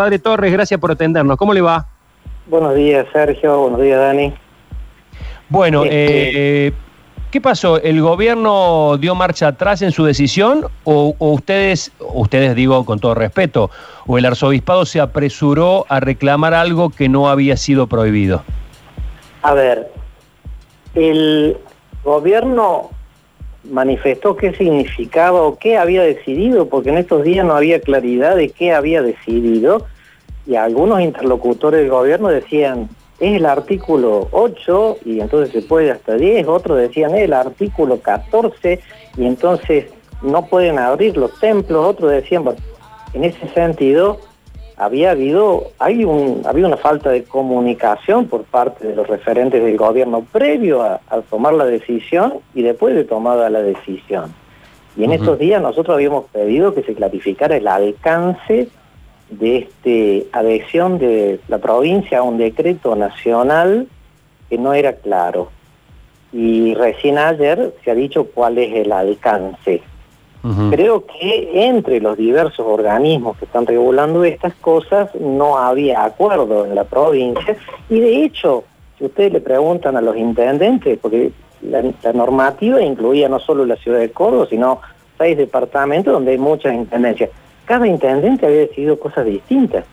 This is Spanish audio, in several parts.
Padre Torres, gracias por atendernos. ¿Cómo le va? Buenos días, Sergio. Buenos días, Dani. Bueno, este- eh, ¿qué pasó? ¿El gobierno dio marcha atrás en su decisión o, o ustedes, ustedes digo con todo respeto, o el arzobispado se apresuró a reclamar algo que no había sido prohibido? A ver, el gobierno manifestó qué significaba o qué había decidido, porque en estos días no había claridad de qué había decidido, y algunos interlocutores del gobierno decían, es el artículo 8 y entonces se puede hasta 10, otros decían es el artículo 14 y entonces no pueden abrir los templos, otros decían, bueno, en ese sentido había habido, hay un, había una falta de comunicación por parte de los referentes del gobierno previo a, a tomar la decisión y después de tomada la decisión. Y en estos días nosotros habíamos pedido que se clarificara el alcance de este adhesión de la provincia a un decreto nacional que no era claro. Y recién ayer se ha dicho cuál es el alcance. Creo que entre los diversos organismos que están regulando estas cosas no había acuerdo en la provincia y de hecho, si ustedes le preguntan a los intendentes, porque la, la normativa incluía no solo la ciudad de Córdoba, sino seis departamentos donde hay muchas intendencias. Cada intendente había decidido cosas distintas.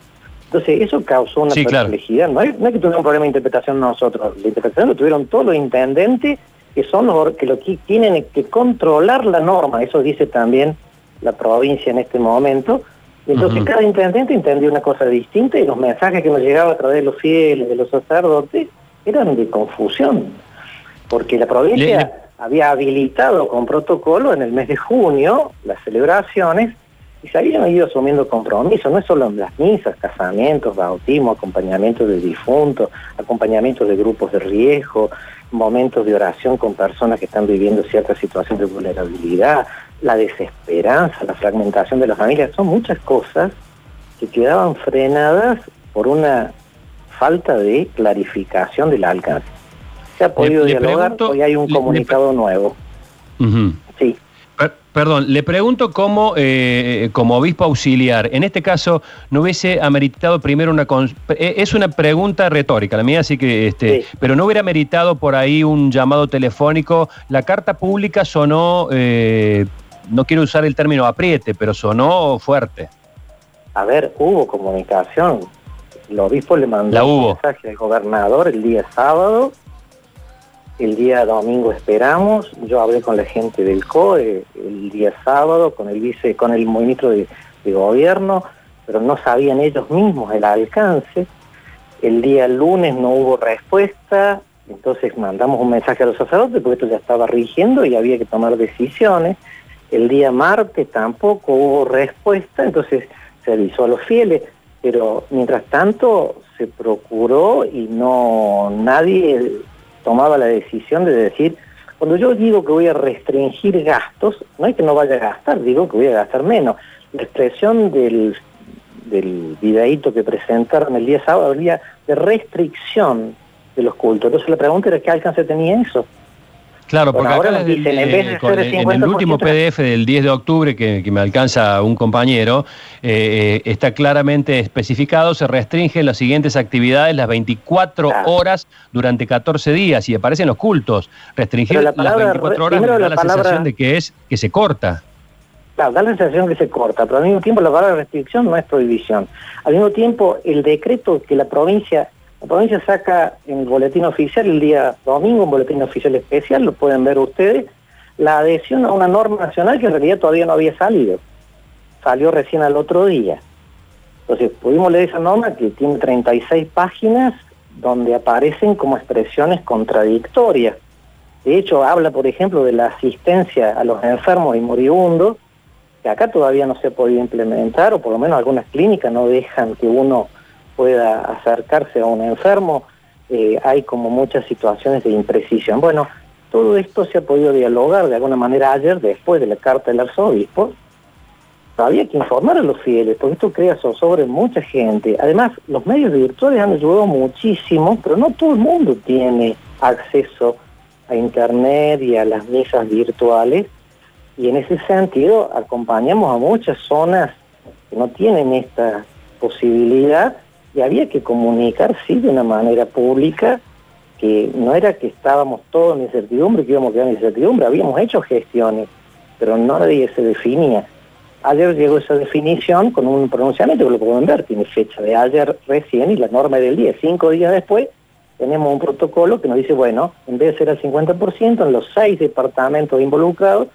Entonces, eso causó una Sí, claro. perplejidad. No, es, no es que tuvieron un problema de interpretación nosotros, la interpretación lo tuvieron todos los intendentes que son que lo que tienen que controlar la norma, eso dice también la provincia en este momento. Y entonces cada intendente entendió una cosa distinta y los mensajes que nos llegaban a través de los fieles, de los sacerdotes, eran de confusión. Porque la provincia Le- había habilitado con protocolo en el mes de junio las celebraciones y se habían ido asumiendo compromisos, no es solo en las misas, casamientos, bautismos, acompañamientos de difuntos, acompañamientos de grupos de riesgo, momentos de oración con personas que están viviendo cierta situación de vulnerabilidad, la desesperanza, la fragmentación de las familias, son muchas cosas que quedaban frenadas por una falta de clarificación del alcance. Se ha podido le dialogar, pregunto- hoy hay un le- le comunicado nuevo. Per- Perdón, le pregunto cómo, eh, como obispo auxiliar, en este caso, ¿no hubiese ameritado primero una... eh, Es una pregunta retórica, la mía, así que... Este, Sí. Pero no hubiera meritado por ahí un llamado telefónico. La carta pública sonó, eh, no quiero usar el término apriete, pero sonó fuerte. A ver, hubo comunicación. El obispo le mandó un mensaje al gobernador el día sábado. El día domingo esperamos. Yo hablé con la gente del COE el día sábado, con el vice, con el ministro de, de gobierno, pero no sabían ellos mismos el alcance. El día lunes no hubo respuesta, entonces mandamos un mensaje a los sacerdotes porque esto ya estaba rigiendo y había que tomar decisiones. El día martes tampoco hubo respuesta, entonces se avisó a los fieles, pero mientras tanto se procuró y no nadie tomaba la decisión de decir, cuando yo digo que voy a restringir gastos, no hay que no vaya a gastar, digo que voy a gastar menos. La expresión del, del videíto que presentaron el día sábado hablía de restricción de los cultos. Entonces la pregunta era qué alcance tenía eso. Claro, Por porque ahora acá nos dicen, en vez de con ser el- el en el último 50%, PDF del 10 de octubre que, que me alcanza un compañero, eh, eh, está claramente especificado, se restringen las siguientes actividades las 24 Claro. horas durante 14 días y aparecen los cultos. Restringir las palabra 24 re- horas me da la la sensación de que es que se corta. Claro, da la sensación que se corta, pero al mismo tiempo la palabra restricción no es prohibición. Al mismo tiempo, el decreto que la provincia, la provincia saca en el boletín oficial el día domingo, un boletín oficial especial, lo pueden ver ustedes, la adhesión a una norma nacional que en realidad todavía no había salido. Salió recién al otro día. Entonces, pudimos leer esa norma que tiene 36 páginas donde aparecen como expresiones contradictorias. De hecho, habla, por ejemplo, de la asistencia a los enfermos y moribundos, que acá todavía no se ha podido implementar, o por lo menos algunas clínicas no dejan que uno pueda acercarse a un enfermo. Eh, hay como muchas situaciones de imprecisión. Bueno, todo esto se ha podido dialogar de alguna manera ayer, después de la carta del arzobispo. Había que informar a los fieles, porque esto crea zozobra en mucha gente. Además, los medios virtuales han ayudado muchísimo, pero no todo el mundo tiene acceso a Internet y a las misas virtuales. Y en ese sentido acompañamos a muchas zonas que no tienen esta posibilidad y había que comunicar, sí, de una manera pública, que no era que estábamos todos en incertidumbre, que íbamos a quedar en incertidumbre, habíamos hecho gestiones, pero nadie se definía. Ayer llegó esa definición con un pronunciamiento que lo pueden ver, tiene fecha de ayer recién y la norma del día. Cinco días después tenemos un protocolo que nos dice, bueno, en vez de ser al 50%, en los seis departamentos involucrados,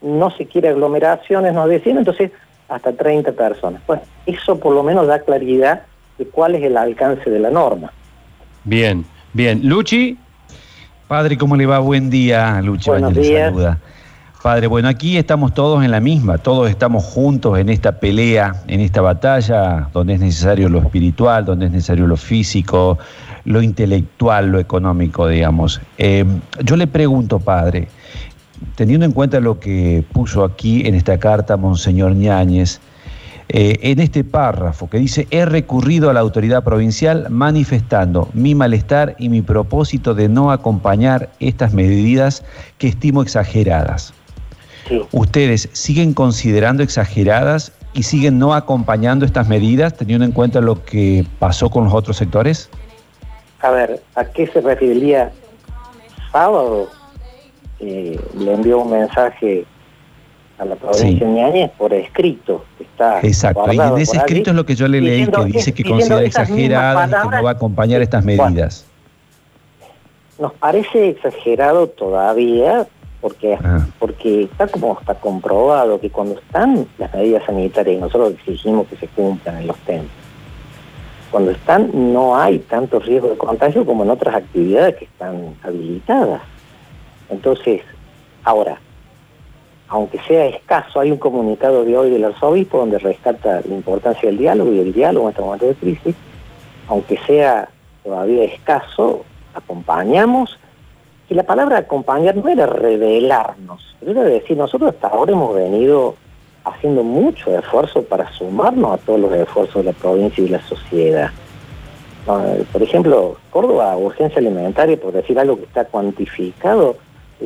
no se quiere aglomeraciones, no decían, entonces hasta 30 personas. Bueno, eso por lo menos da claridad de cuál es el alcance de la norma. Bien, bien. Luchi. Padre, ¿cómo le va? Buen día, Luchi. Buenos días. Saluda. Padre, bueno, aquí estamos todos en la misma, todos estamos juntos en esta pelea, en esta batalla, donde es necesario lo espiritual, donde es necesario lo físico, lo intelectual, lo económico, digamos. Eh, yo le pregunto, Padre, teniendo en cuenta lo que puso aquí en esta carta Monseñor Ñáñez, eh, en este párrafo que dice, he recurrido a la autoridad provincial manifestando mi malestar y mi propósito de no acompañar estas medidas que estimo exageradas. ¿Ustedes siguen considerando exageradas y siguen no acompañando estas medidas teniendo en cuenta lo que pasó con los otros sectores? A ver, ¿a qué se referiría sábado? Eh, le envió un mensaje a la provincia de Ñañez por escrito. Está Exacto, y en ese escrito es lo que yo le leí, que dice que considera exageradas y que no va a acompañar estas medidas. nos parece exagerado todavía porque ah. porque está como está comprobado que cuando están las medidas sanitarias y nosotros exigimos que se cumplan en los templos, cuando están no hay tanto riesgo de contagio como en otras actividades que están habilitadas. Entonces, ahora, aunque sea escaso, hay un comunicado de hoy del arzobispo donde rescata la importancia del diálogo y el diálogo en este momento de crisis, aunque sea todavía escaso, acompañamos, y la palabra acompañar no era revelarnos, era decir, nosotros hasta ahora hemos venido haciendo mucho esfuerzo para sumarnos a todos los esfuerzos de la provincia y de la sociedad. Por ejemplo, Córdoba, urgencia alimentaria, por decir algo que está cuantificado,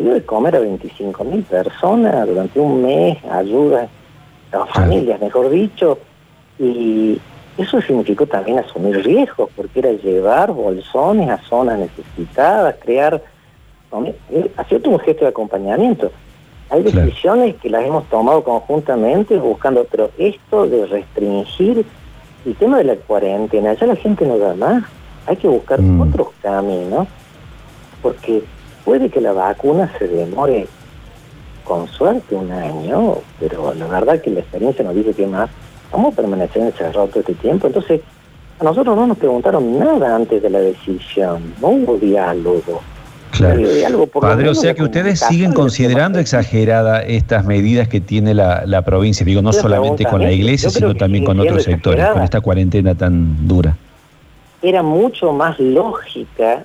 dio de comer a 25 mil personas durante un mes, ayuda a las familias, mejor dicho, y eso significó también asumir riesgos, porque era llevar bolsones a zonas necesitadas, crear... Ha sido un gesto de acompañamiento. Hay decisiones que las hemos tomado conjuntamente buscando, pero esto de restringir el tema de la cuarentena, ya la gente no da más. Hay que buscar mm. otros caminos, porque puede que la vacuna se demore con suerte un año, pero la verdad que la experiencia nos dice que más vamos a permanecer encerrados todo este tiempo. Entonces, a nosotros no nos preguntaron nada antes de la decisión, no hubo diálogo. Claro. Padre, o sea que ustedes siguen considerando exageradas estas medidas que tiene la, provincia, digo, no solamente con la iglesia, sino también con otros sectores, con esta cuarentena tan dura. Era mucho más lógica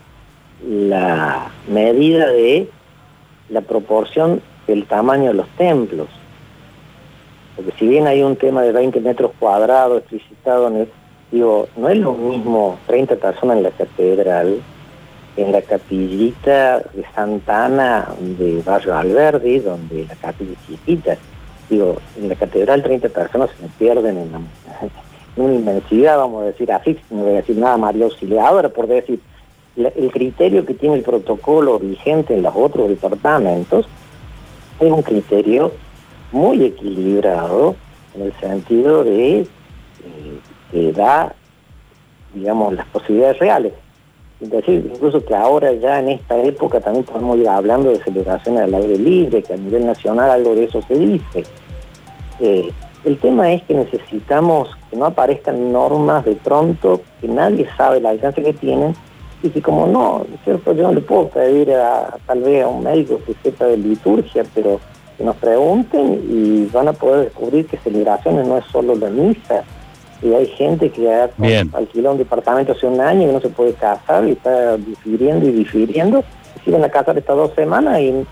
la medida de la proporción del tamaño de los templos. Porque si bien hay un tema de 20 metros cuadrados explicitado, digo, no es lo mismo 30 personas en la catedral, en la capillita de Santa Ana de Barrio Alberdi, donde la capilla es chiquita. Digo, en la catedral 30 personas se me pierden en, una inmensidad, vamos a decir así, no voy a decir nada María Auxiliadora, por decir, el criterio que tiene el protocolo vigente en los otros departamentos es un criterio muy equilibrado en el sentido de eh, que da, digamos, las posibilidades reales. Es decir, incluso que ahora ya en esta época también podemos ir hablando de celebraciones al aire libre, que a nivel nacional algo de eso se dice. Eh, el tema es que necesitamos que no aparezcan normas de pronto que nadie sabe el alcance que tienen y que como no, ¿cierto? yo no le puedo pedir a, tal vez a un médico que sepa de liturgia, pero que nos pregunten y van a poder descubrir que celebraciones no es solo la misa, y hay gente que ha alquilado un departamento hace un año y no se puede casar y está difiriendo y difiriendo, se van a casar estas dos semanas y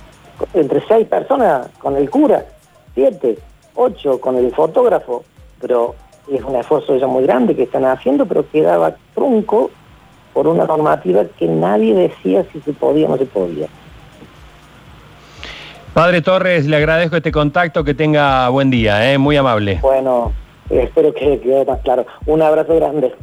entre seis personas con el cura, siete, ocho con el fotógrafo, pero es un esfuerzo ya muy grande que están haciendo, pero quedaba trunco por una normativa que nadie decía si se podía o no se podía. Padre Torres, le agradezco este contacto, que tenga buen día, ¿eh? muy amable. Bueno, espero que quedado más claro. Un abrazo grande.